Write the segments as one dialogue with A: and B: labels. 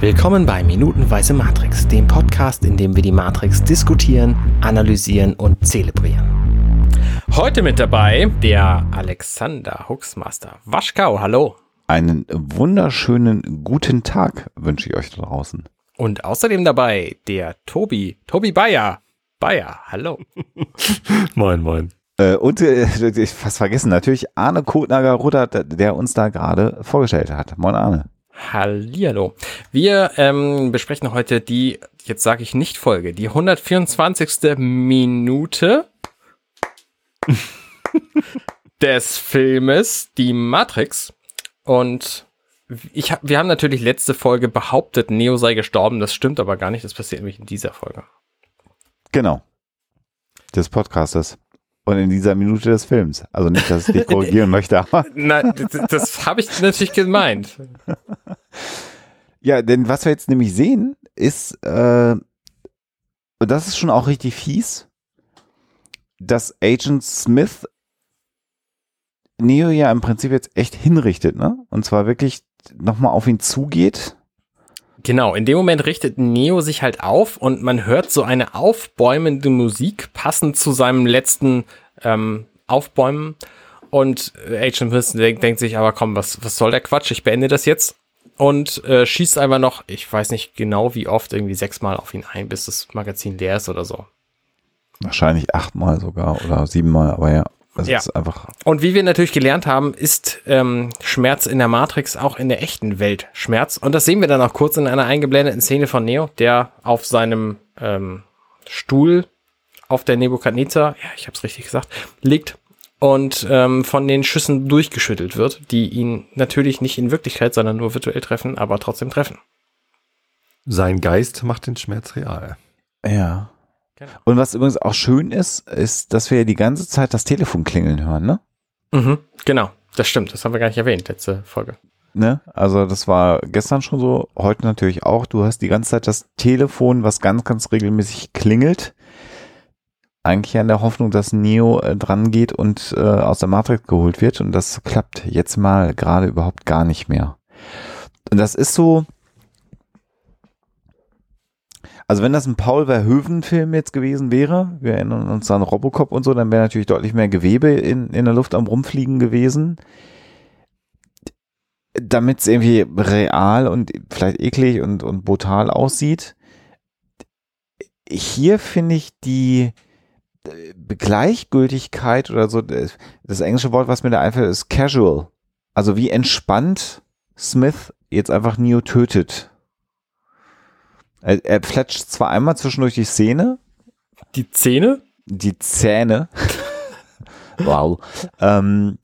A: Willkommen bei Minutenweise Matrix, dem Podcast, in dem wir die Matrix diskutieren, analysieren und zelebrieren. Heute mit dabei der Alexander Huxmaster. Waschkau, hallo.
B: Einen wunderschönen guten Tag wünsche ich euch da draußen.
A: Und außerdem dabei der Tobi, Tobi Bayer. Bayer, hallo.
C: moin, moin.
B: Äh, und äh, ich fast vergessen, natürlich Arne Kotnager-Rutter, der uns da gerade vorgestellt hat. Moin Arne.
A: Hallihallo. Wir ähm, besprechen heute die, jetzt sage ich nicht Folge, die 124. Minute des Filmes Die Matrix. Und ich, wir haben natürlich letzte Folge behauptet, Neo sei gestorben. Das stimmt aber gar nicht. Das passiert nämlich in dieser Folge.
B: Genau. Des Podcastes. Und in dieser Minute des Films. Also nicht, dass ich dich korrigieren möchte, aber.
A: Nein, das, das habe ich natürlich gemeint.
B: Ja, denn was wir jetzt nämlich sehen, ist, äh, und das ist schon auch richtig fies, dass Agent Smith Neo ja im Prinzip jetzt echt hinrichtet, ne? Und zwar wirklich nochmal auf ihn zugeht.
A: Genau, in dem Moment richtet Neo sich halt auf und man hört so eine aufbäumende Musik, passend zu seinem letzten ähm, Aufbäumen. Und Agent Smith denkt, denkt sich, aber komm, was, was soll der Quatsch? Ich beende das jetzt. Und äh, schießt einfach noch, ich weiß nicht genau wie oft, irgendwie sechsmal auf ihn ein, bis das Magazin leer ist oder so.
B: Wahrscheinlich achtmal sogar oder siebenmal, aber ja. Das
A: ja.
B: ist einfach.
A: Und wie wir natürlich gelernt haben, ist ähm, Schmerz in der Matrix auch in der echten Welt Schmerz. Und das sehen wir dann auch kurz in einer eingeblendeten Szene von Neo, der auf seinem ähm, Stuhl auf der Nebukadnezar, ja, ich habe es richtig gesagt, liegt und ähm, von den Schüssen durchgeschüttelt wird, die ihn natürlich nicht in Wirklichkeit, sondern nur virtuell treffen, aber trotzdem treffen.
C: Sein Geist macht den Schmerz real.
B: Ja. Genau. Und was übrigens auch schön ist, ist, dass wir ja die ganze Zeit das Telefon klingeln hören, ne?
A: Mhm, genau, das stimmt. Das haben wir gar nicht erwähnt, letzte Folge.
B: Ne? Also das war gestern schon so, heute natürlich auch. Du hast die ganze Zeit das Telefon, was ganz, ganz regelmäßig klingelt. Eigentlich in der Hoffnung, dass Neo äh, dran geht und äh, aus der Matrix geholt wird. Und das klappt jetzt mal gerade überhaupt gar nicht mehr. Und das ist so, also wenn das ein Paul Verhoeven-Film jetzt gewesen wäre, wir erinnern uns an Robocop und so, dann wäre natürlich deutlich mehr Gewebe in, in der Luft am Rumfliegen gewesen. Damit es irgendwie real und vielleicht eklig und, und brutal aussieht. Hier finde ich die Gleichgültigkeit oder so, das englische Wort, was mir da einfällt, ist casual. Also wie entspannt Smith jetzt einfach Neo tötet er, er fletscht zwar einmal zwischendurch die Szene.
A: Die Zähne?
B: Die Zähne. wow. Ähm,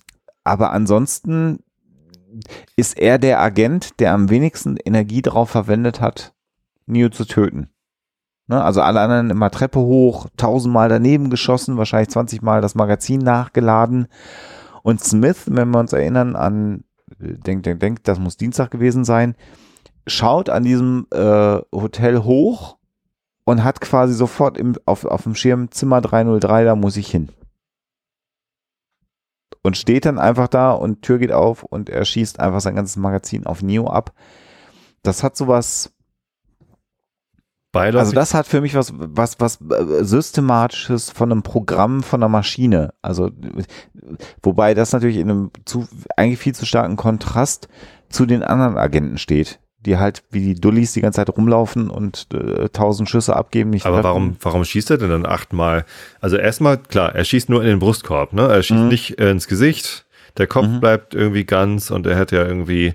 B: aber ansonsten ist er der Agent, der am wenigsten Energie darauf verwendet hat, Neo zu töten. Ne? Also alle anderen immer Treppe hoch, tausendmal daneben geschossen, wahrscheinlich 20 Mal das Magazin nachgeladen. Und Smith, wenn wir uns erinnern an, denk, denk, denk, das muss Dienstag gewesen sein, schaut an diesem äh, Hotel hoch und hat quasi sofort im, auf, auf dem Schirm Zimmer 303, da muss ich hin. Und steht dann einfach da und Tür geht auf und er schießt einfach sein ganzes Magazin auf Neo ab. Das hat sowas.
C: Beiläufig.
B: Also das hat für mich was, was, was äh, systematisches von einem Programm, von einer Maschine. Also, wobei das natürlich in einem zu, eigentlich viel zu starken Kontrast zu den anderen Agenten steht, die halt wie die Dullis die ganze Zeit rumlaufen und äh, tausend Schüsse abgeben. Nicht
C: Aber warum, warum schießt er denn dann achtmal? Also erstmal, klar, er schießt nur in den Brustkorb, ne? Er schießt mhm. nicht äh, ins Gesicht. Der Kopf mhm. bleibt irgendwie ganz und er hat ja irgendwie,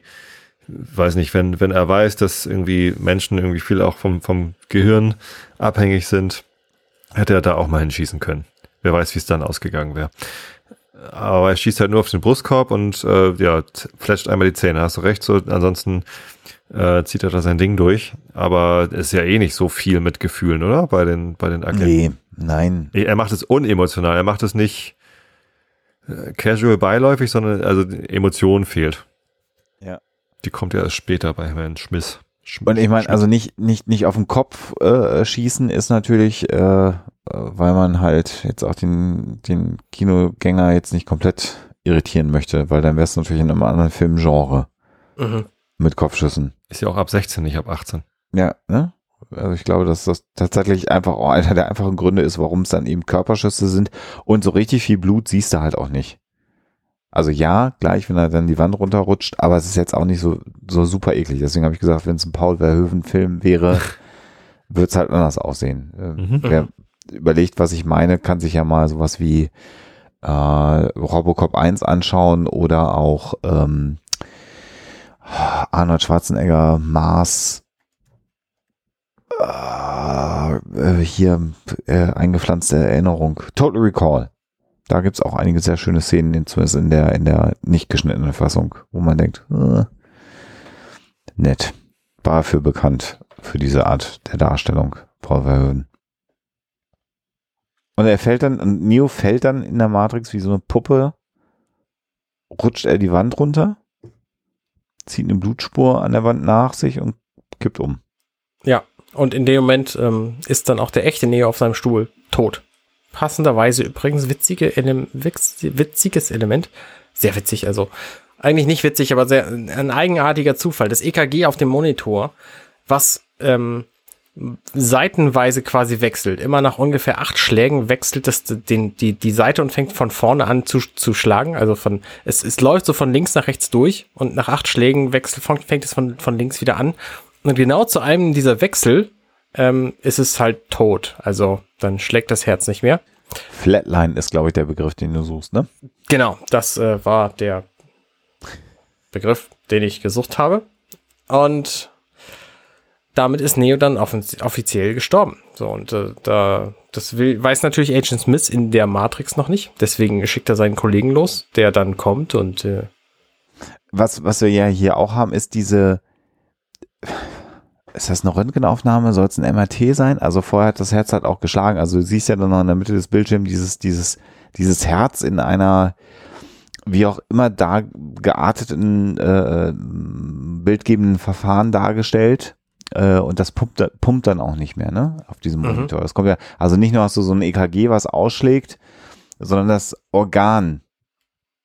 C: weiß nicht, wenn, wenn er weiß, dass irgendwie Menschen irgendwie viel auch vom, vom Gehirn abhängig sind, hätte er da auch mal hinschießen können. Wer weiß, wie es dann ausgegangen wäre. Aber er schießt halt nur auf den Brustkorb und äh, ja, fletscht einmal die Zähne, hast du recht. So, ansonsten äh, zieht er da sein Ding durch. Aber es ist ja eh nicht so viel mit Gefühlen, oder? Bei den, bei den Agenten. Nee,
B: nein.
C: Er macht es unemotional. Er macht es nicht äh, casual beiläufig, sondern also Emotion fehlt.
B: Ja.
C: Die kommt ja erst später bei Herrn Schmiss.
B: Und ich meine, also nicht, nicht, nicht auf den Kopf äh, schießen ist natürlich, äh, äh, weil man halt jetzt auch den, den Kinogänger jetzt nicht komplett irritieren möchte, weil dann wäre es natürlich in einem anderen Filmgenre. Mhm mit Kopfschüssen.
C: Ist ja auch ab 16, nicht ab 18.
B: Ja, ne? Also ich glaube, dass das tatsächlich einfach auch einer der einfachen Gründe ist, warum es dann eben Körperschüsse sind. Und so richtig viel Blut siehst du halt auch nicht. Also ja, gleich, wenn er dann die Wand runterrutscht, aber es ist jetzt auch nicht so, so super eklig. Deswegen habe ich gesagt, wenn es ein Paul Verhoeven-Film wäre, würde es halt anders aussehen. Äh,
C: Mhm.
B: Wer überlegt, was ich meine, kann sich ja mal sowas wie äh, Robocop 1 anschauen oder auch ähm, Arnold Schwarzenegger, Mars, äh, äh, hier äh, eingepflanzte Erinnerung, Total Recall. Da gibt's auch einige sehr schöne Szenen, in- zumindest in der, in der nicht geschnittenen Fassung, wo man denkt, äh, nett. War für bekannt, für diese Art der Darstellung, Paul Verhoeven. Und er fällt dann, und Neo fällt dann in der Matrix wie so eine Puppe, rutscht er die Wand runter, zieht eine Blutspur an der Wand nach sich und kippt um.
A: Ja, und in dem Moment ähm, ist dann auch der echte Neo auf seinem Stuhl tot. Passenderweise übrigens witzige witziges Element. Sehr witzig, also eigentlich nicht witzig, aber sehr ein eigenartiger Zufall. Das EKG auf dem Monitor, was ähm, seitenweise quasi wechselt. Immer nach ungefähr acht Schlägen wechselt es den, die, die Seite und fängt von vorne an zu, zu schlagen. Also von, es, es läuft so von links nach rechts durch und nach acht Schlägen wechselt, fängt es von, von links wieder an. Und genau zu einem dieser Wechsel ähm, ist es halt tot. Also dann schlägt das Herz nicht mehr.
B: Flatline ist, glaube ich, der Begriff, den du suchst, ne?
A: Genau, das äh, war der Begriff, den ich gesucht habe. Und damit ist Neo dann offiziell gestorben. So, und äh, da, das will, weiß natürlich Agent Smith in der Matrix noch nicht. Deswegen schickt er seinen Kollegen los, der dann kommt und äh,
B: Was, was wir ja hier auch haben, ist diese, ist das eine Röntgenaufnahme? Soll es ein MRT sein? Also vorher hat das Herz halt auch geschlagen. Also du siehst ja dann noch in der Mitte des Bildschirms dieses, dieses, dieses Herz in einer, wie auch immer da gearteten, äh, bildgebenden Verfahren dargestellt. Äh, und das pumpt, pumpt dann auch nicht mehr, ne? Auf diesem
A: Mhm.
B: Monitor. Das kommt ja, also nicht nur hast du so ein EKG, was ausschlägt, sondern das Organ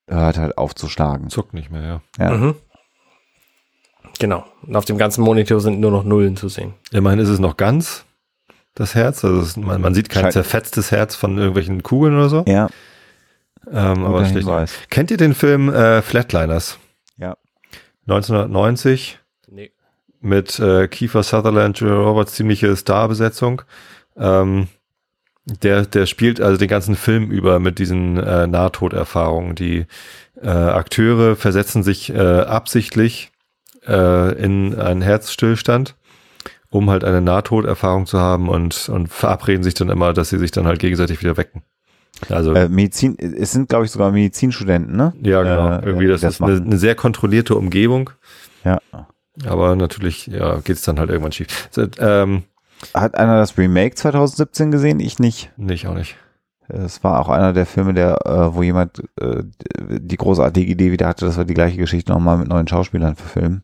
B: hört halt auf zu schlagen.
C: Zuckt nicht mehr, ja.
B: Ja.
A: mhm. Genau. Und auf dem ganzen Monitor sind nur noch Nullen zu sehen.
C: Immerhin ist es noch ganz, das Herz. Also es, man, man sieht kein
B: Scheint-
C: zerfetztes Herz von irgendwelchen Kugeln oder so.
B: Ja,
C: Ähm, aber.
B: Hinweis.
C: Kennt ihr den Film äh, Flatliners?
B: Ja.
C: 1990
A: Nee.
C: mit äh, Kiefer Sutherland, Julia Roberts, ziemliche Starbesetzung. Ähm, der, der spielt also den ganzen Film über mit diesen äh, Nahtoderfahrungen. Die äh, Akteure versetzen sich äh, absichtlich äh, in einen Herzstillstand, um halt eine Nahtoderfahrung zu haben und, und verabreden sich dann immer, dass sie sich dann halt gegenseitig wieder wecken. Also
B: Äh, Medizin, es sind, glaube ich, sogar Medizinstudenten, ne?
C: ja, genau.
B: äh,
C: Irgendwie, das,
B: das
C: ist eine, eine sehr kontrollierte Umgebung.
B: Ja.
C: Aber natürlich, ja, geht es dann halt irgendwann schief. So, ähm,
B: Hat einer das Remake 2017 gesehen? Ich nicht.
C: nicht auch nicht.
B: Es war auch einer der Filme, der, äh, wo jemand äh, die großartige Idee wieder hatte, dass wir die gleiche Geschichte nochmal mit neuen Schauspielern verfilmen.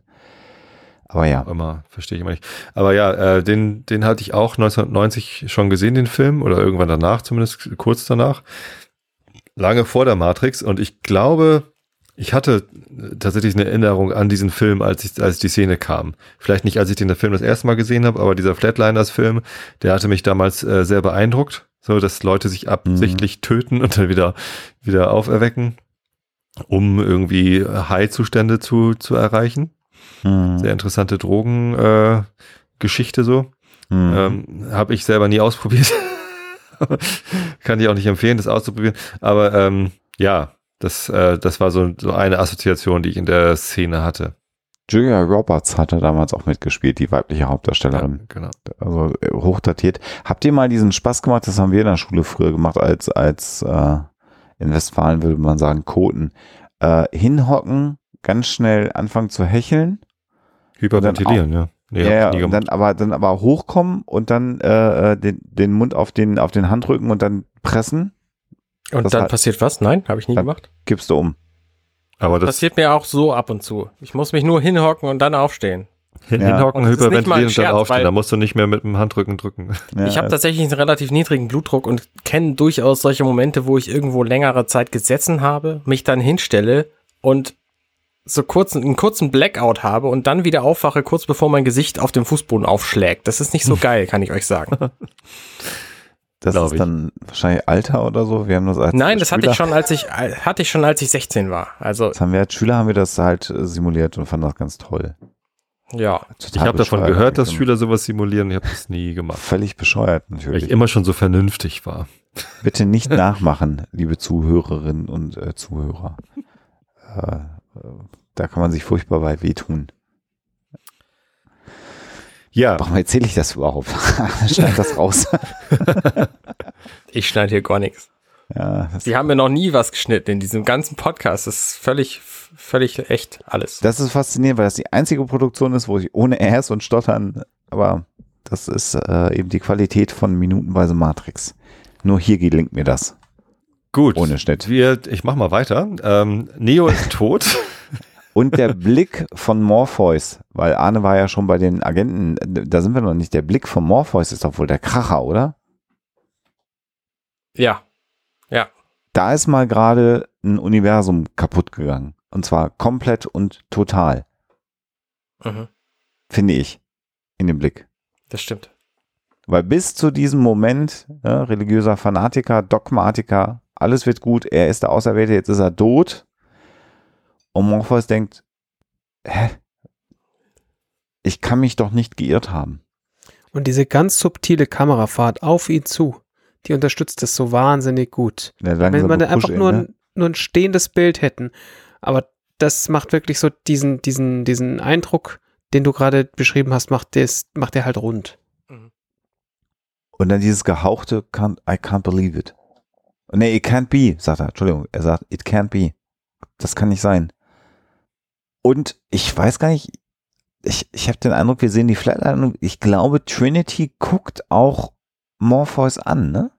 B: Aber ja.
C: Immer, verstehe ich immer nicht. Aber ja, äh, den, den hatte ich auch 1990 schon gesehen, den Film, oder irgendwann danach, zumindest kurz danach. Lange vor der Matrix. Und ich glaube, ich hatte tatsächlich eine Erinnerung an diesen Film, als ich, als die Szene kam. Vielleicht nicht, als ich den Film das erste Mal gesehen habe, aber dieser Flatliners-Film, der hatte mich damals äh, sehr beeindruckt. So, dass Leute sich absichtlich töten und dann wieder, wieder auferwecken, um irgendwie High-Zustände zu, zu erreichen.
B: Hm.
C: Sehr interessante Drogengeschichte äh, so.
B: Hm.
C: Ähm, Habe ich selber nie ausprobiert. Kann ich auch nicht empfehlen, das auszuprobieren. Aber ähm, ja, das, äh, das war so, so eine Assoziation, die ich in der Szene hatte.
B: Julia Roberts hatte damals auch mitgespielt, die weibliche Hauptdarstellerin.
C: Ja, genau.
B: Also äh, hochdatiert. Habt ihr mal diesen Spaß gemacht? Das haben wir in der Schule früher gemacht, als, als äh, in Westfalen würde man sagen, Koten. Äh, hinhocken, ganz schnell anfangen zu hecheln.
C: Hyperventilieren, ja.
B: Ja, ja, dann aber dann aber hochkommen und dann äh, äh, den, den Mund auf den auf den Handrücken und dann pressen,
A: Und
B: Das
A: dann
B: hat-
A: passiert was? Nein, habe ich nie
B: Dann-
A: gemacht.
B: kippst du um.
C: aber das
A: Passiert mir auch so ab und zu. Ich muss mich nur hinhocken und dann aufstehen.
C: hin,
B: Ja.
C: hinhocken, hyperventilieren und dann aufstehen. Da musst du nicht mehr mit dem Handrücken drücken.
B: Ja,
A: ich habe tatsächlich einen relativ niedrigen Blutdruck und kenne durchaus solche Momente, wo ich irgendwo längere Zeit gesessen habe, mich dann hinstelle und so kurz, einen kurzen Blackout habe und dann wieder aufwache, kurz bevor mein Gesicht auf dem Fußboden aufschlägt. Das ist nicht so geil, kann ich euch sagen.
B: Das
C: Glaub
B: ist
C: ich.
B: dann wahrscheinlich Alter oder so. Wir haben das als
A: Nein, das hatte ich schon, als ich, hatte ich schon, als ich 16 war. Also,
B: Das haben wir als Schüler haben wir das halt äh, simuliert und fanden das ganz toll.
A: ja.
B: Total
C: Ich habe davon gehört, dass. Schüler sowas simulieren. Ich habe das nie gemacht,
B: Völlig bescheuert
C: weil
B: natürlich.
C: ich immer schon so vernünftig war.
B: Bitte nicht nachmachen, liebe Zuhörerinnen und äh, Zuhörer. Äh, äh, da kann man sich furchtbar bei wehtun.
C: Ja,
B: Warum erzähle ich das überhaupt? Schneid das raus.
A: Ich schneide hier gar nichts.
B: ja,
A: Die haben mir noch nie was geschnitten in diesem ganzen Podcast. Das ist völlig, völlig echt alles.
B: das ist faszinierend, weil das die einzige Produktion ist, wo ich ohne Rs und Stottern, aber das ist äh, eben die Qualität von minutenweise Matrix. Nur hier gelingt mir das.
C: Gut.
B: Ohne Schnitt.
C: Wir, ich mach mal weiter. Ähm, Neo ist tot.
B: Und der Blick von Morpheus, weil Arne war ja schon bei den Agenten, da sind wir noch nicht. Der Blick von Morpheus ist doch wohl der Kracher, oder?
A: Ja. Ja.
B: Da ist mal gerade ein Universum kaputt gegangen. Und zwar komplett und total,
A: Mhm.
B: finde ich, in dem Blick.
A: Das stimmt.
B: Weil bis zu diesem Moment, ja, religiöser Fanatiker, Dogmatiker, alles wird gut, er ist der Auserwählte, jetzt ist er tot. Und Morpheus denkt, hä? Ich kann mich doch nicht geirrt haben.
D: Und diese ganz subtile Kamerafahrt auf ihn zu, die unterstützt das so wahnsinnig gut.
B: Der
D: Wenn wir dann einfach nur
B: ne?
D: ein, nur ein stehendes Bild hätten. Aber das macht wirklich so diesen, diesen, diesen Eindruck, den du gerade beschrieben hast, macht der macht der halt rund.
B: Und dann dieses gehauchte, can't, I can't believe it. Nee, it can't be, sagt er. Entschuldigung, er sagt, it can't be. Das kann nicht sein. Und ich weiß gar nicht, ich, ich habe den Eindruck, wir sehen die Flatline und ich glaube, Trinity guckt auch Morpheus an, ne?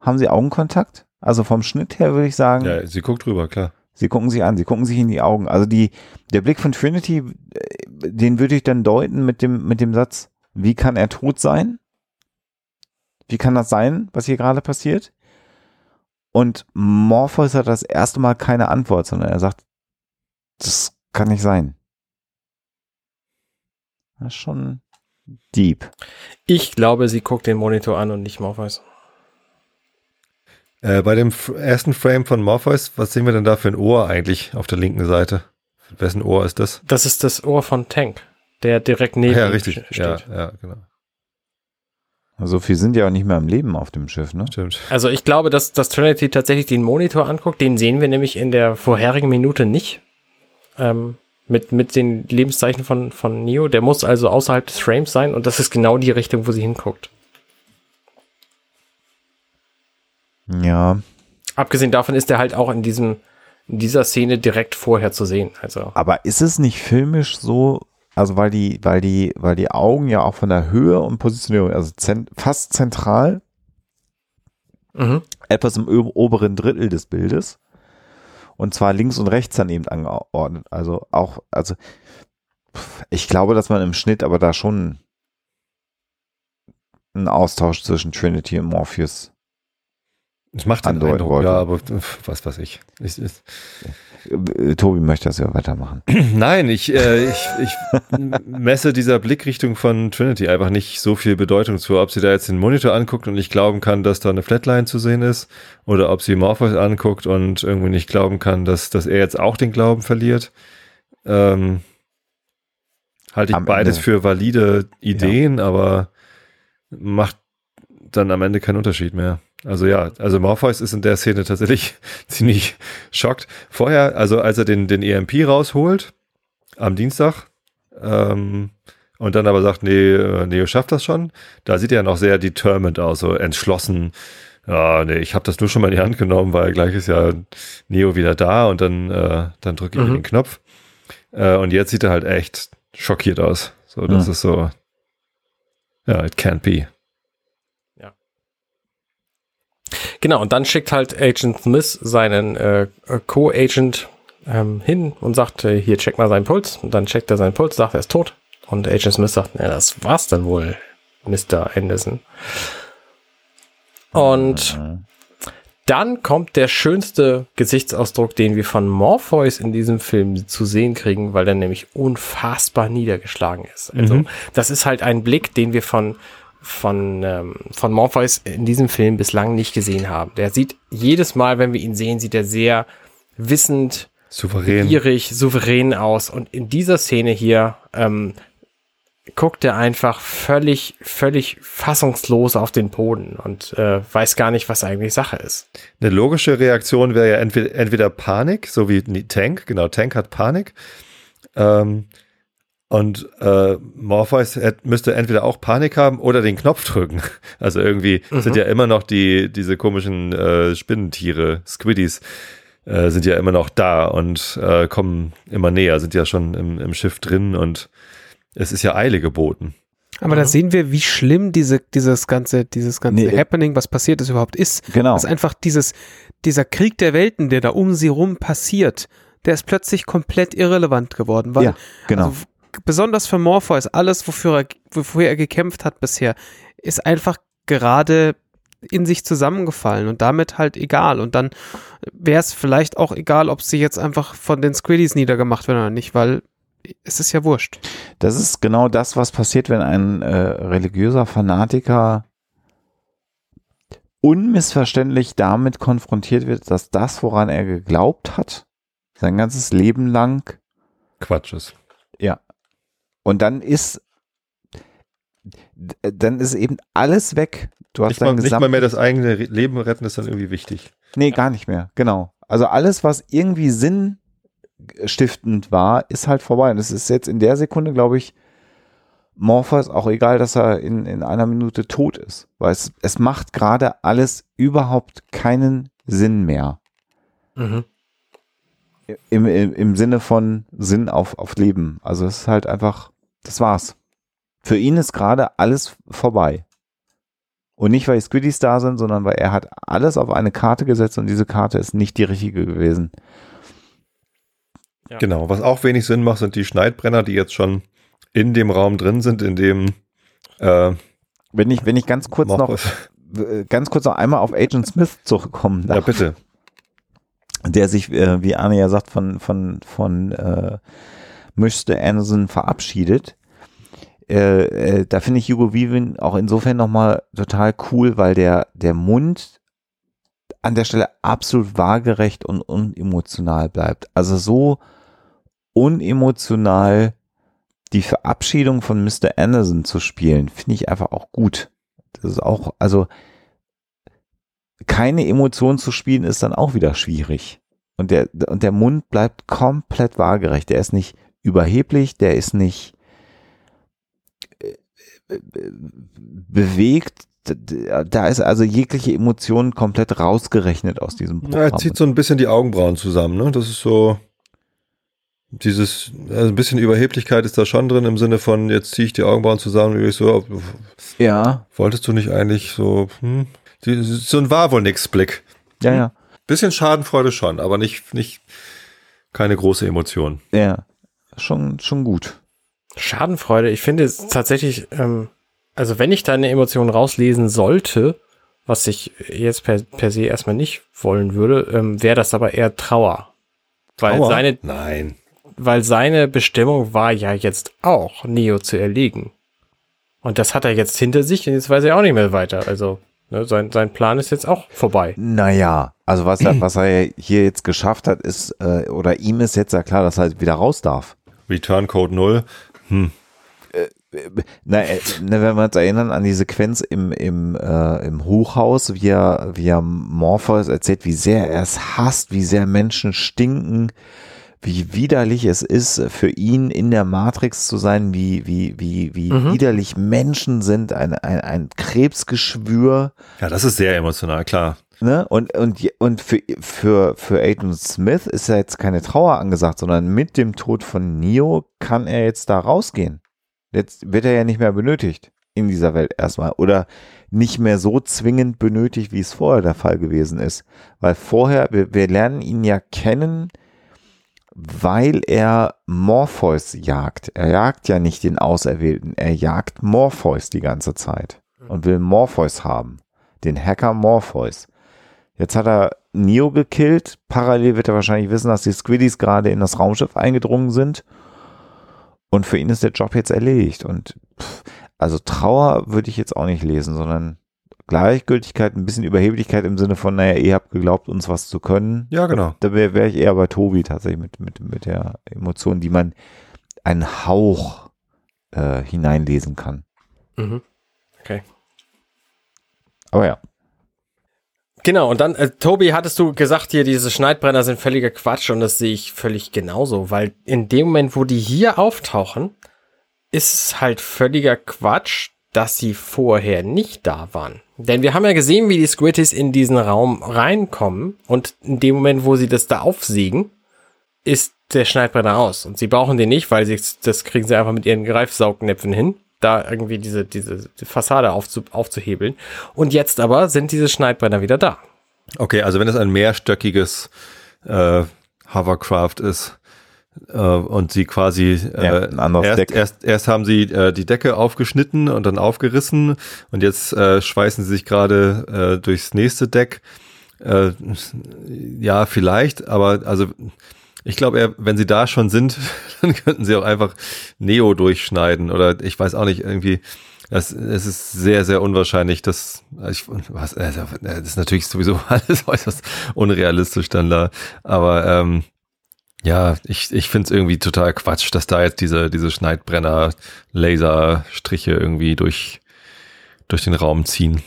B: Haben sie Augenkontakt? Also vom Schnitt her würde ich sagen,
C: ja, sie guckt rüber, klar.
B: sie gucken sie an, sie gucken sich in die Augen. Also die, der Blick von Trinity, äh, den würde ich dann deuten mit dem, mit dem Satz, wie kann er tot sein? Wie kann das sein, was hier gerade passiert? Und Morpheus hat das erste Mal keine Antwort, sondern er sagt, das kann nicht sein. Das ist schon deep.
A: Ich glaube, sie guckt den Monitor an und nicht Morpheus.
C: Äh, bei dem ersten Frame von Morpheus, was sehen wir denn da für ein Ohr eigentlich auf der linken Seite? Wessen Ohr ist das?
A: Das ist das Ohr von Tank, der direkt neben
C: ja,
A: ihm
C: richtig.
A: steht.
C: Ja, ja, genau.
B: So viel sind ja auch nicht mehr am Leben auf dem Schiff, ne?
C: Stimmt.
A: Also ich glaube, dass, dass Trinity tatsächlich den Monitor anguckt. Den sehen wir nämlich in der vorherigen Minute nicht. Ähm, mit, mit den Lebenszeichen von, von Neo. Der muss also außerhalb des Frames sein und das ist genau die Richtung, wo sie hinguckt.
B: Ja,
A: Abgesehen davon ist er halt auch in diesem, in dieser Szene direkt vorher zu sehen. Also
B: Aber ist es nicht filmisch so, also weil die, weil die, weil die Augen ja auch von der Höhe und Positionierung, also zen, fast zentral,
A: mhm.
B: etwas im oberen Drittel des Bildes und zwar links und rechts daneben angeordnet. Also auch, also ich glaube, dass man im Schnitt aber da schon einen Austausch zwischen Trinity und Morpheus.
C: Es macht den Eindruck,
B: wollte.
C: ja, aber was weiß ich. ich, ich
B: Äh, Tobi möchte das ja weitermachen.
C: Nein, ich, äh, ich, ich messe dieser Blickrichtung von Trinity einfach nicht so viel Bedeutung zu, ob sie da jetzt den Monitor anguckt und nicht glauben kann, dass da eine Flatline zu sehen ist, oder ob sie Morpheus anguckt und irgendwie nicht glauben kann, dass, dass er jetzt auch den Glauben verliert. Ähm, halte ich
B: Am
C: beides
B: Ende-
C: für valide Ideen, aber macht dann am Ende keinen Unterschied mehr. Also ja, also Morpheus ist in der Szene tatsächlich ziemlich schockt. Vorher, also als er den, den EMP rausholt am Dienstag ähm, und dann aber sagt, nee, äh, Neo schafft das schon, da sieht er noch sehr determined aus, so entschlossen. Ja, nee, ich habe das nur schon mal in die Hand genommen, weil gleich ist ja Neo wieder da und dann, äh, dann drücke ich
A: Mhm.
C: den Knopf. Äh, und jetzt sieht er halt echt schockiert aus. So, das
B: Mhm.
C: ist so, ja, it can't be.
A: Genau, und dann schickt halt Agent Smith seinen äh, Co-Agent ähm, hin und sagt, äh, hier check mal seinen Puls. Und dann checkt er seinen Puls, sagt, er ist tot. Und Agent Smith sagt, ja, das war's dann wohl, Mr. Anderson. Und
B: Mhm.
A: dann kommt der schönste Gesichtsausdruck, den wir von Morpheus in diesem Film zu sehen kriegen, weil er nämlich unfassbar niedergeschlagen ist. Also
C: Mhm.
A: das ist halt ein Blick, den wir von von ähm, von Morpheus in diesem Film bislang nicht gesehen haben. Der sieht jedes Mal, wenn wir ihn sehen, sieht er sehr wissend,
C: Souverän.
A: gierig, souverän aus. Und in dieser Szene hier ähm, guckt er einfach völlig, völlig fassungslos auf den Boden und äh, weiß gar nicht, was eigentlich Sache ist.
C: Eine logische Reaktion wäre ja entweder, entweder Panik, so wie Tank, genau, Tank hat Panik. Ähm, und äh, Morpheus hätt- müsste entweder auch Panik haben oder den Knopf drücken. Also irgendwie
A: Mhm.
C: sind ja immer noch die, diese komischen äh, Spinnentiere, Squiddies, äh, sind ja immer noch da und äh, kommen immer näher, sind ja schon im, im Schiff drin und es ist ja Eile geboten.
D: Aber da sehen wir, wie schlimm diese, dieses ganze, dieses ganze
B: Nee.
D: Happening, was passiert ist, überhaupt ist.
B: Genau.
D: Dass einfach dieses, dieser Krieg der Welten, der da um sie rum passiert, der ist plötzlich komplett irrelevant geworden, weil
B: Ja, genau.
D: also, besonders für Morpheus, alles, wofür er, wofür er gekämpft hat bisher, ist einfach gerade in sich zusammengefallen und damit halt egal. Und dann wäre es vielleicht auch egal, ob sie jetzt einfach von den Squiddies niedergemacht werden oder nicht, weil es ist ja wurscht.
B: Das ist genau das, was passiert, wenn ein äh, religiöser Fanatiker unmissverständlich damit konfrontiert wird, dass das, woran er geglaubt hat, sein ganzes Leben lang,
C: Quatsch ist.
B: Und dann ist dann ist eben alles weg. Du hast
C: Nicht mal,
B: dein
C: nicht
B: Gesamt
C: mal mehr das eigene Leben retten ist dann irgendwie wichtig.
B: Nee, gar nicht mehr. Genau. Also alles, was irgendwie sinnstiftend war, ist halt vorbei. Und es ist jetzt in der Sekunde, glaube ich, Morpheus auch egal, dass er in, in einer Minute tot ist. Weil es, es macht gerade alles überhaupt keinen Sinn mehr.
A: Mhm.
B: Im, im, Im Sinne von Sinn auf, auf Leben. Also es ist halt einfach, das war's. Für ihn ist gerade alles vorbei. Und nicht, weil die Squiddies da sind, sondern weil er hat alles auf eine Karte gesetzt und diese Karte ist nicht die richtige gewesen.
A: Ja.
C: Genau. Was auch wenig Sinn macht, sind die Schneidbrenner, die jetzt schon in dem Raum drin sind, in dem äh,
B: Wenn ich, wenn ich ganz kurz noch, äh, ganz kurz noch einmal auf Agent Smith zurückkommen
C: Ja,
B: darf,
C: bitte.
B: der sich, äh, wie Arne ja sagt, von, von, von äh, Mr. Anderson verabschiedet. Äh, äh, da finde ich Hugo Weaving auch insofern nochmal total cool, weil der, der Mund an der Stelle absolut waagerecht und unemotional bleibt. Also so unemotional die Verabschiedung von Mr. Anderson zu spielen, finde ich einfach auch gut. Das ist auch, also keine Emotion zu spielen ist dann auch wieder schwierig. Und der, und der Mund bleibt komplett waagerecht. Der ist nicht überheblich, der ist nicht äh, äh, bewegt. Da ist also jegliche Emotion komplett rausgerechnet aus diesem
C: Ja,
B: Programm.
C: er zieht so ein bisschen die Augenbrauen zusammen, ne? Das ist so dieses, also ein bisschen Überheblichkeit ist da schon drin im Sinne von, jetzt ziehe ich die Augenbrauen zusammen und ich so,
B: ja,
C: wolltest du nicht eigentlich so, hm? So ein war wohl nix Blick.
B: ja, ja,
C: Bisschen Schadenfreude schon, aber nicht, nicht, keine große Emotion.
B: ja. Schon, schon gut.
A: Schadenfreude, ich finde es tatsächlich, ähm, also wenn ich da eine Emotion rauslesen sollte, was ich jetzt per, per se erstmal nicht wollen würde, ähm, wäre das aber eher Trauer. Weil
C: Aua.
A: seine,
C: Nein.
A: weil seine Bestimmung war ja jetzt auch, Neo zu erlegen. Und das hat er jetzt hinter sich und jetzt weiß er auch nicht mehr weiter. Also, ne, sein, sein Plan ist jetzt auch vorbei.
B: Naja, also was er, was er hier jetzt geschafft hat, ist, äh, oder ihm ist jetzt ja klar, dass er wieder raus darf.
C: Return Code 0.
B: Na, äh, ne, wenn wir uns erinnern an die Sequenz im, im, äh, im Hochhaus, wie er, wie er Morpheus erzählt, wie sehr er es hasst, wie sehr Menschen stinken, wie widerlich es ist, für ihn in der Matrix zu sein, wie, wie, wie, wie
A: Mhm.
B: widerlich Menschen sind, ein, ein, ein Krebsgeschwür.
C: Ja, das ist sehr emotional, klar.
B: Ne? Und, und, und für, für, für Aiden Smith ist ja jetzt keine Trauer angesagt, sondern mit dem Tod von Neo kann er jetzt da rausgehen. Jetzt wird er ja nicht mehr benötigt in dieser Welt erstmal oder nicht mehr so zwingend benötigt, wie es vorher der Fall gewesen ist. Weil vorher, wir, wir lernen ihn ja kennen, weil er Morpheus jagt. Er jagt ja nicht den Auserwählten, er jagt Morpheus die ganze Zeit und will Morpheus haben. Den Hacker Morpheus. Jetzt hat er Neo gekillt. Parallel wird er wahrscheinlich wissen, dass die Squiddies gerade in das Raumschiff eingedrungen sind. Und für ihn ist der Job jetzt erledigt. Und pff, also Trauer würde ich jetzt auch nicht lesen, sondern Gleichgültigkeit, ein bisschen Überheblichkeit im Sinne von, naja, ihr habt geglaubt, uns was zu können.
C: Ja, genau.
B: Da wäre wär ich eher bei Tobi tatsächlich mit, mit, mit der Emotion, die man einen Hauch äh, hineinlesen kann.
A: Mhm. Okay.
B: Aber ja.
A: Genau, und dann, äh, Tobi, hattest du gesagt, hier, diese Schneidbrenner sind völliger Quatsch und das sehe ich völlig genauso, weil in dem Moment, wo die hier auftauchen, ist es halt völliger Quatsch, dass sie vorher nicht da waren. Denn wir haben ja gesehen, wie die Squitties in diesen Raum reinkommen und in dem Moment, wo sie das da aufsägen, ist der Schneidbrenner aus. Und sie brauchen den nicht, weil sie, das kriegen sie einfach mit ihren Greifsaugnäpfen hin, da irgendwie diese, diese Fassade aufzu, aufzuhebeln. Und jetzt aber sind diese Schneidbrenner wieder da.
C: Okay, also wenn es ein mehrstöckiges äh, Hovercraft ist äh, und sie quasi äh,
B: Ja, ein anderes
C: erst,
B: Deck.
C: erst erst haben sie äh, die Decke aufgeschnitten und dann aufgerissen und jetzt äh, schweißen sie sich gerade äh, durchs nächste Deck. Äh, ja, vielleicht, aber also ich glaube, wenn sie da schon sind, dann könnten sie auch einfach Neo durchschneiden oder ich weiß auch nicht, irgendwie, das, es ist sehr, sehr unwahrscheinlich, dass, ich, was, äh, das ist natürlich sowieso alles äußerst unrealistisch dann da, aber ähm, ja, ich, ich finde es irgendwie total Quatsch, dass da jetzt diese, diese Schneidbrenner, Laserstriche irgendwie durch, durch den Raum ziehen.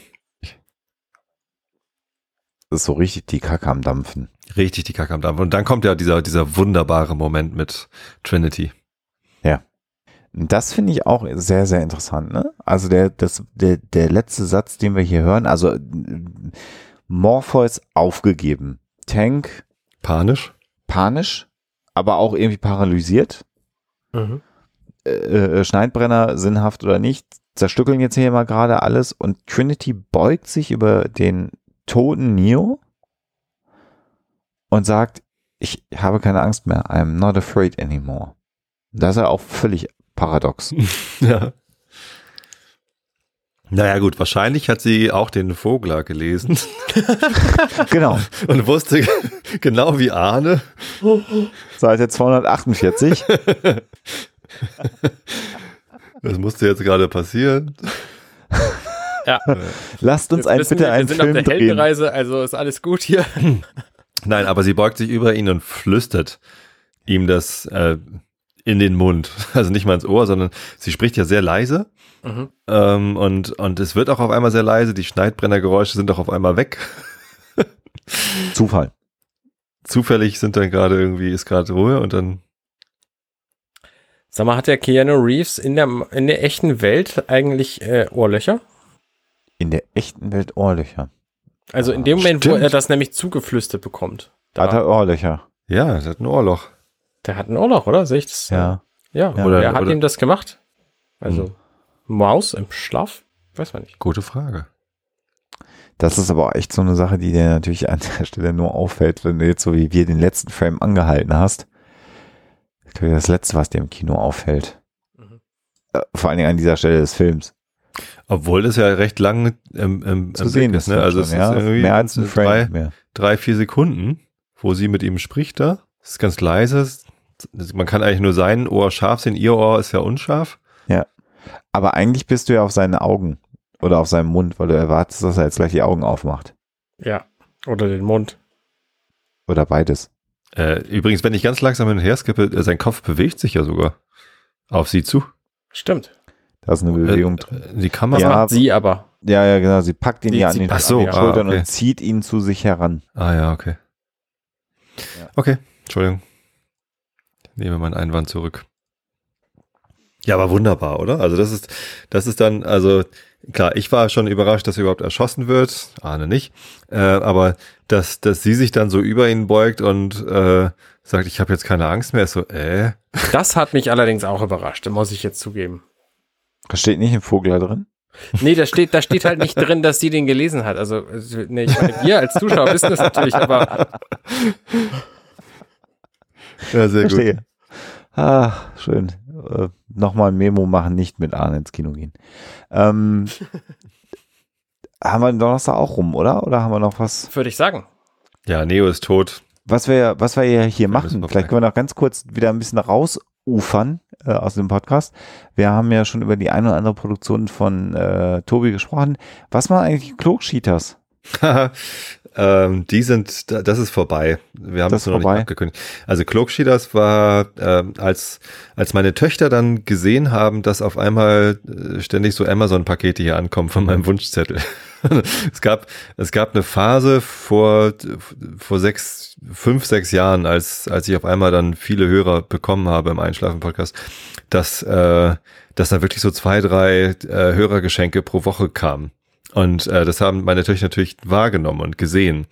B: Das ist so richtig die Kacke am Dampfen.
C: Richtig die Kacke am Dampf. Und dann kommt ja dieser, dieser wunderbare Moment mit Trinity.
B: Und Das finde ich auch sehr, sehr interessant. Ne? Also der, das, der, der letzte Satz, den wir hier hören, also Morpheus aufgegeben. Tank
C: Panisch?
B: panisch, aber auch irgendwie paralysiert.
A: Mhm.
B: Äh, äh, Schneidbrenner sinnhaft oder nicht, zerstückeln jetzt hier mal gerade alles und Trinity beugt sich über den toten Neo und sagt, ich habe keine Angst mehr, I'm not afraid anymore. Das ist ja auch völlig paradox.
C: Ja. Naja gut, wahrscheinlich hat sie auch den Vogler gelesen
B: genau,
C: und wusste genau wie Arne.
B: Seite 248.
C: Das musste jetzt gerade passieren.
A: Ja.
B: Lasst uns
A: Wir
B: ein,
A: wissen,
B: bitte
A: wir
B: einen
A: sind auf
B: Film
A: der
B: drehen.
A: Heldenreise, also ist alles gut hier.
C: Nein, aber sie beugt sich über ihn und flüstert ihm das äh, in den Mund. Also nicht mal ins Ohr, sondern sie spricht ja sehr leise.
A: Mhm.
C: Ähm, und, und es wird auch auf einmal sehr leise. Die Schneidbrennergeräusche sind auch auf einmal weg.
B: Zufall.
C: Zufällig sind dann gerade irgendwie, ist gerade Ruhe und dann
A: Sag mal, hat der Keanu Reeves in der, in der echten Welt eigentlich äh, Ohrlöcher?
B: In der echten Welt Ohrlöcher.
A: Also in dem Moment, wo
C: stimmt.
A: er das nämlich zugeflüstert bekommt. Da,
B: Hat er Ohrlöcher?
C: Ja, es hat ein Ohrloch.
A: der hat ein Ohrloch, oder? Sehe ich das?
B: Ja.
A: Ja,
B: Ja.
A: oder wer hat
C: oder-
A: ihm das gemacht? Also,
B: Hm.
A: Maus im Schlaf? Weiß man nicht.
C: Gute Frage.
B: Das ist aber echt so eine Sache, die dir natürlich an der Stelle nur auffällt, wenn du jetzt so wie wir den letzten Frame angehalten hast. Ich glaube, Das letzte, was dir im Kino auffällt.
A: Mhm.
B: Äh, Vor allen Dingen an dieser Stelle des Films.
C: Obwohl das ja recht lang im, im,
B: Zu sehen ist.
C: ist. Ne? Also es
B: ja,
C: ist irgendwie
B: mehr als ein Frame
C: drei,
B: mehr.
C: drei, vier Sekunden, wo sie mit ihm spricht da. Es ist ganz leise. Man kann eigentlich nur sein Ohr scharf sehen. Ihr Ohr ist ja unscharf.
B: Aber eigentlich bist du ja auf seinen Augen oder auf seinem Mund, weil du erwartest, dass er jetzt gleich die Augen aufmacht.
A: Ja. Oder den Mund.
B: Oder beides.
C: Äh, übrigens, wenn ich ganz langsam hin und her skippe, äh, sein Kopf bewegt sich ja sogar auf sie zu.
A: Stimmt.
B: Da ist eine Bewegung drin.
C: Äh, die Kamera.
B: Ja.
A: macht sie aber.
B: Ja, ja, genau. Sie packt ihn
A: Die-
B: ja an den
C: so,
A: ja.
B: Schultern
C: ah, okay.
B: und zieht ihn zu sich heran.
C: Ah ja, okay.
B: Ja.
C: Okay, Entschuldigung. Ich nehme meinen Einwand zurück. Ja, aber wunderbar, oder? Also das ist, das ist dann, also klar, ich war schon überrascht, dass er überhaupt erschossen wird, ahne nicht, äh, aber dass, dass sie sich dann so über ihn beugt und äh, sagt, ich habe jetzt keine Angst mehr, ist so, äh,
A: Das hat mich allerdings auch überrascht, muss ich jetzt zugeben.
B: Da steht nicht ein Vogel da drin.
A: Nee, da steht, da steht halt nicht drin, dass sie den gelesen hat. Also, nee, ich meine, wir als Zuschauer wissen das natürlich, aber
C: ja, sehr gut.
B: Verstehe. Ah, schön. Äh, Nochmal ein Memo machen, nicht mit Arne ins Kino gehen. Ähm, haben wir den Donnerstag auch rum, oder? Oder haben wir noch was?
A: Würde ich sagen.
C: Ja, Neo ist tot.
B: Was wir, was wir ja hier machen,
C: wir
B: vielleicht können wir noch ganz kurz wieder ein bisschen rausufern äh, aus dem Podcast. Wir haben ja schon über die eine oder andere Produktion von äh, Tobi gesprochen. Was machen eigentlich Klugscheaters?
C: ähm, die sind, da- das ist vorbei. Wir haben
B: Das
C: es noch
B: vorbei.
C: nicht abgekündigt. Also Cloaksheeders war, ähm, als, als meine Töchter dann gesehen haben, dass auf einmal äh, ständig so Amazon-Pakete hier ankommen von meinem Wunschzettel. es gab, es gab eine Phase vor, vor sechs, fünf, sechs Jahren, als, als ich auf einmal dann viele Hörer bekommen habe im Einschlafen-Podcast, dass, äh, dass da wirklich so zwei, drei äh, Hörergeschenke pro Woche kamen. Und äh, das haben meine Töchter natürlich wahrgenommen und gesehen.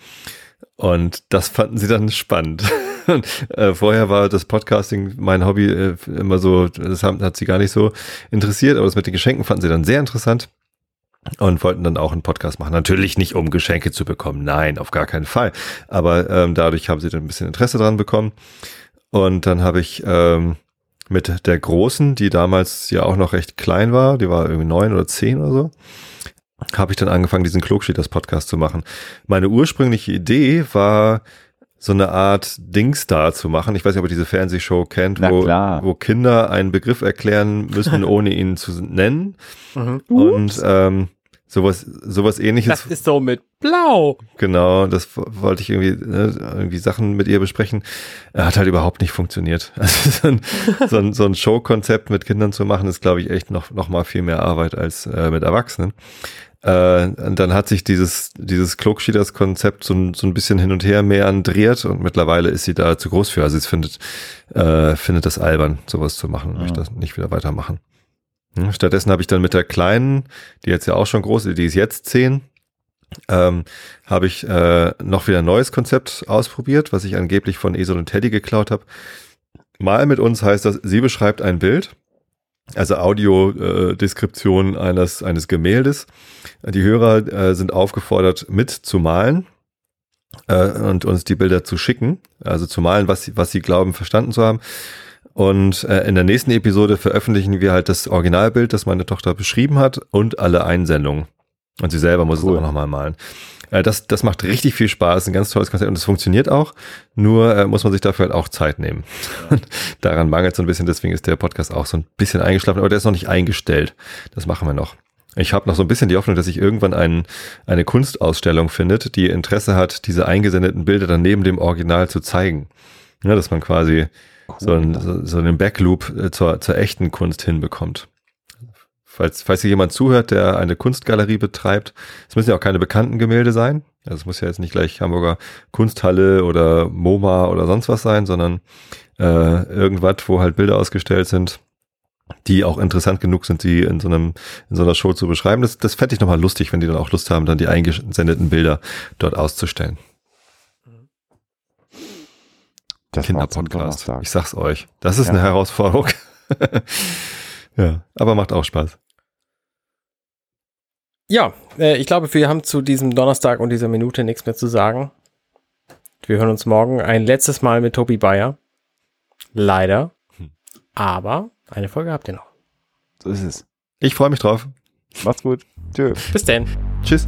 C: Und das fanden sie dann spannend. äh, vorher war das Podcasting mein Hobby äh, immer so, das haben, hat sie gar nicht so interessiert, aber das mit den Geschenken fanden sie dann sehr interessant und wollten dann auch einen Podcast machen. Natürlich nicht, um Geschenke zu bekommen, nein, auf gar keinen Fall. Aber ähm, dadurch haben sie dann ein bisschen Interesse dran bekommen. Und dann habe ich ähm, mit der Großen, die damals ja auch noch recht klein war, die war irgendwie neun oder zehn oder so, habe ich dann angefangen, diesen Klogschieders Podcast zu machen. Meine ursprüngliche Idee war, so eine Art Dingstar zu machen. Ich weiß nicht, ob ihr diese Fernsehshow kennt,
B: Na
C: wo,
B: klar.
C: wo Kinder einen Begriff erklären müssen, ohne ihn zu nennen.
A: Mhm.
C: Und ähm, sowas, sowas ähnliches.
A: Das ist so mit Blau.
C: Genau, das wollte ich irgendwie, ne, irgendwie Sachen mit ihr besprechen. Er hat halt überhaupt nicht funktioniert. Also so ein, so ein, so ein Showkonzept mit Kindern zu machen, ist, glaube ich, echt noch, noch mal viel mehr Arbeit als äh, mit Erwachsenen. Äh, und dann hat sich dieses, dieses Klogschieders-Konzept so, ein- so ein bisschen hin und her mehr andriert und mittlerweile ist sie da zu groß für. Also sie findet, äh, findet das albern, sowas zu machen und
B: Ja.
C: möchte das nicht wieder weitermachen. Stattdessen habe ich dann mit der Kleinen, die jetzt ja auch schon groß ist, die ist jetzt zehn, ähm, habe ich äh, noch wieder ein neues Konzept ausprobiert, was ich angeblich von Esel und Teddy geklaut habe. Mal mit uns heißt das, sie beschreibt ein Bild, also Audiodeskription eines, eines Gemäldes. Die Hörer äh, sind aufgefordert, mitzumalen äh, und uns die Bilder zu schicken, also zu malen, was, sie- was sie glauben, verstanden zu haben. Und äh, in der nächsten Episode veröffentlichen wir halt das Originalbild, das meine Tochter beschrieben hat und alle Einsendungen. Und sie selber muss
B: Cool.
C: es auch nochmal malen. Äh, das, das macht richtig viel Spaß, ein ganz tolles Konzept und das funktioniert auch. Nur äh, muss man sich dafür halt auch Zeit nehmen. Daran mangelt so ein bisschen, deswegen ist der Podcast auch so ein bisschen eingeschlafen, aber der ist noch nicht eingestellt. Das machen wir noch. Ich habe noch so ein bisschen die Hoffnung, dass sich irgendwann ein, eine Kunstausstellung findet, die Interesse hat, diese eingesendeten Bilder dann neben dem Original zu zeigen. Ja, dass man quasi so, ein, so, so einen Backloop äh, zur, zur echten Kunst hinbekommt. Falls, falls hier jemand zuhört, der eine Kunstgalerie betreibt, es müssen ja auch keine bekannten Gemälde sein. Also es muss ja jetzt nicht gleich Hamburger Kunsthalle oder MoMA oder sonst was sein, sondern äh, irgendwas, wo halt Bilder ausgestellt sind, die auch interessant genug sind, die in so einem in so einer Show zu beschreiben. Das, das fände ich nochmal lustig, wenn die dann auch Lust haben, dann die eingesendeten Bilder dort auszustellen.
B: Das
C: Kinderpodcast. Ich sag's euch. Das ist
B: Ja.
C: eine Herausforderung. ja, aber macht auch Spaß.
A: Ja, äh, ich glaube, wir haben zu diesem Donnerstag und dieser Minute nichts mehr zu sagen. Wir hören uns morgen ein letztes Mal mit Tobi Bayer. Leider.
C: Hm.
A: Aber eine Folge habt ihr noch.
B: So ist es.
C: Ich freue mich drauf.
B: Macht's gut. Tschö.
A: Bis denn.
C: Tschüss.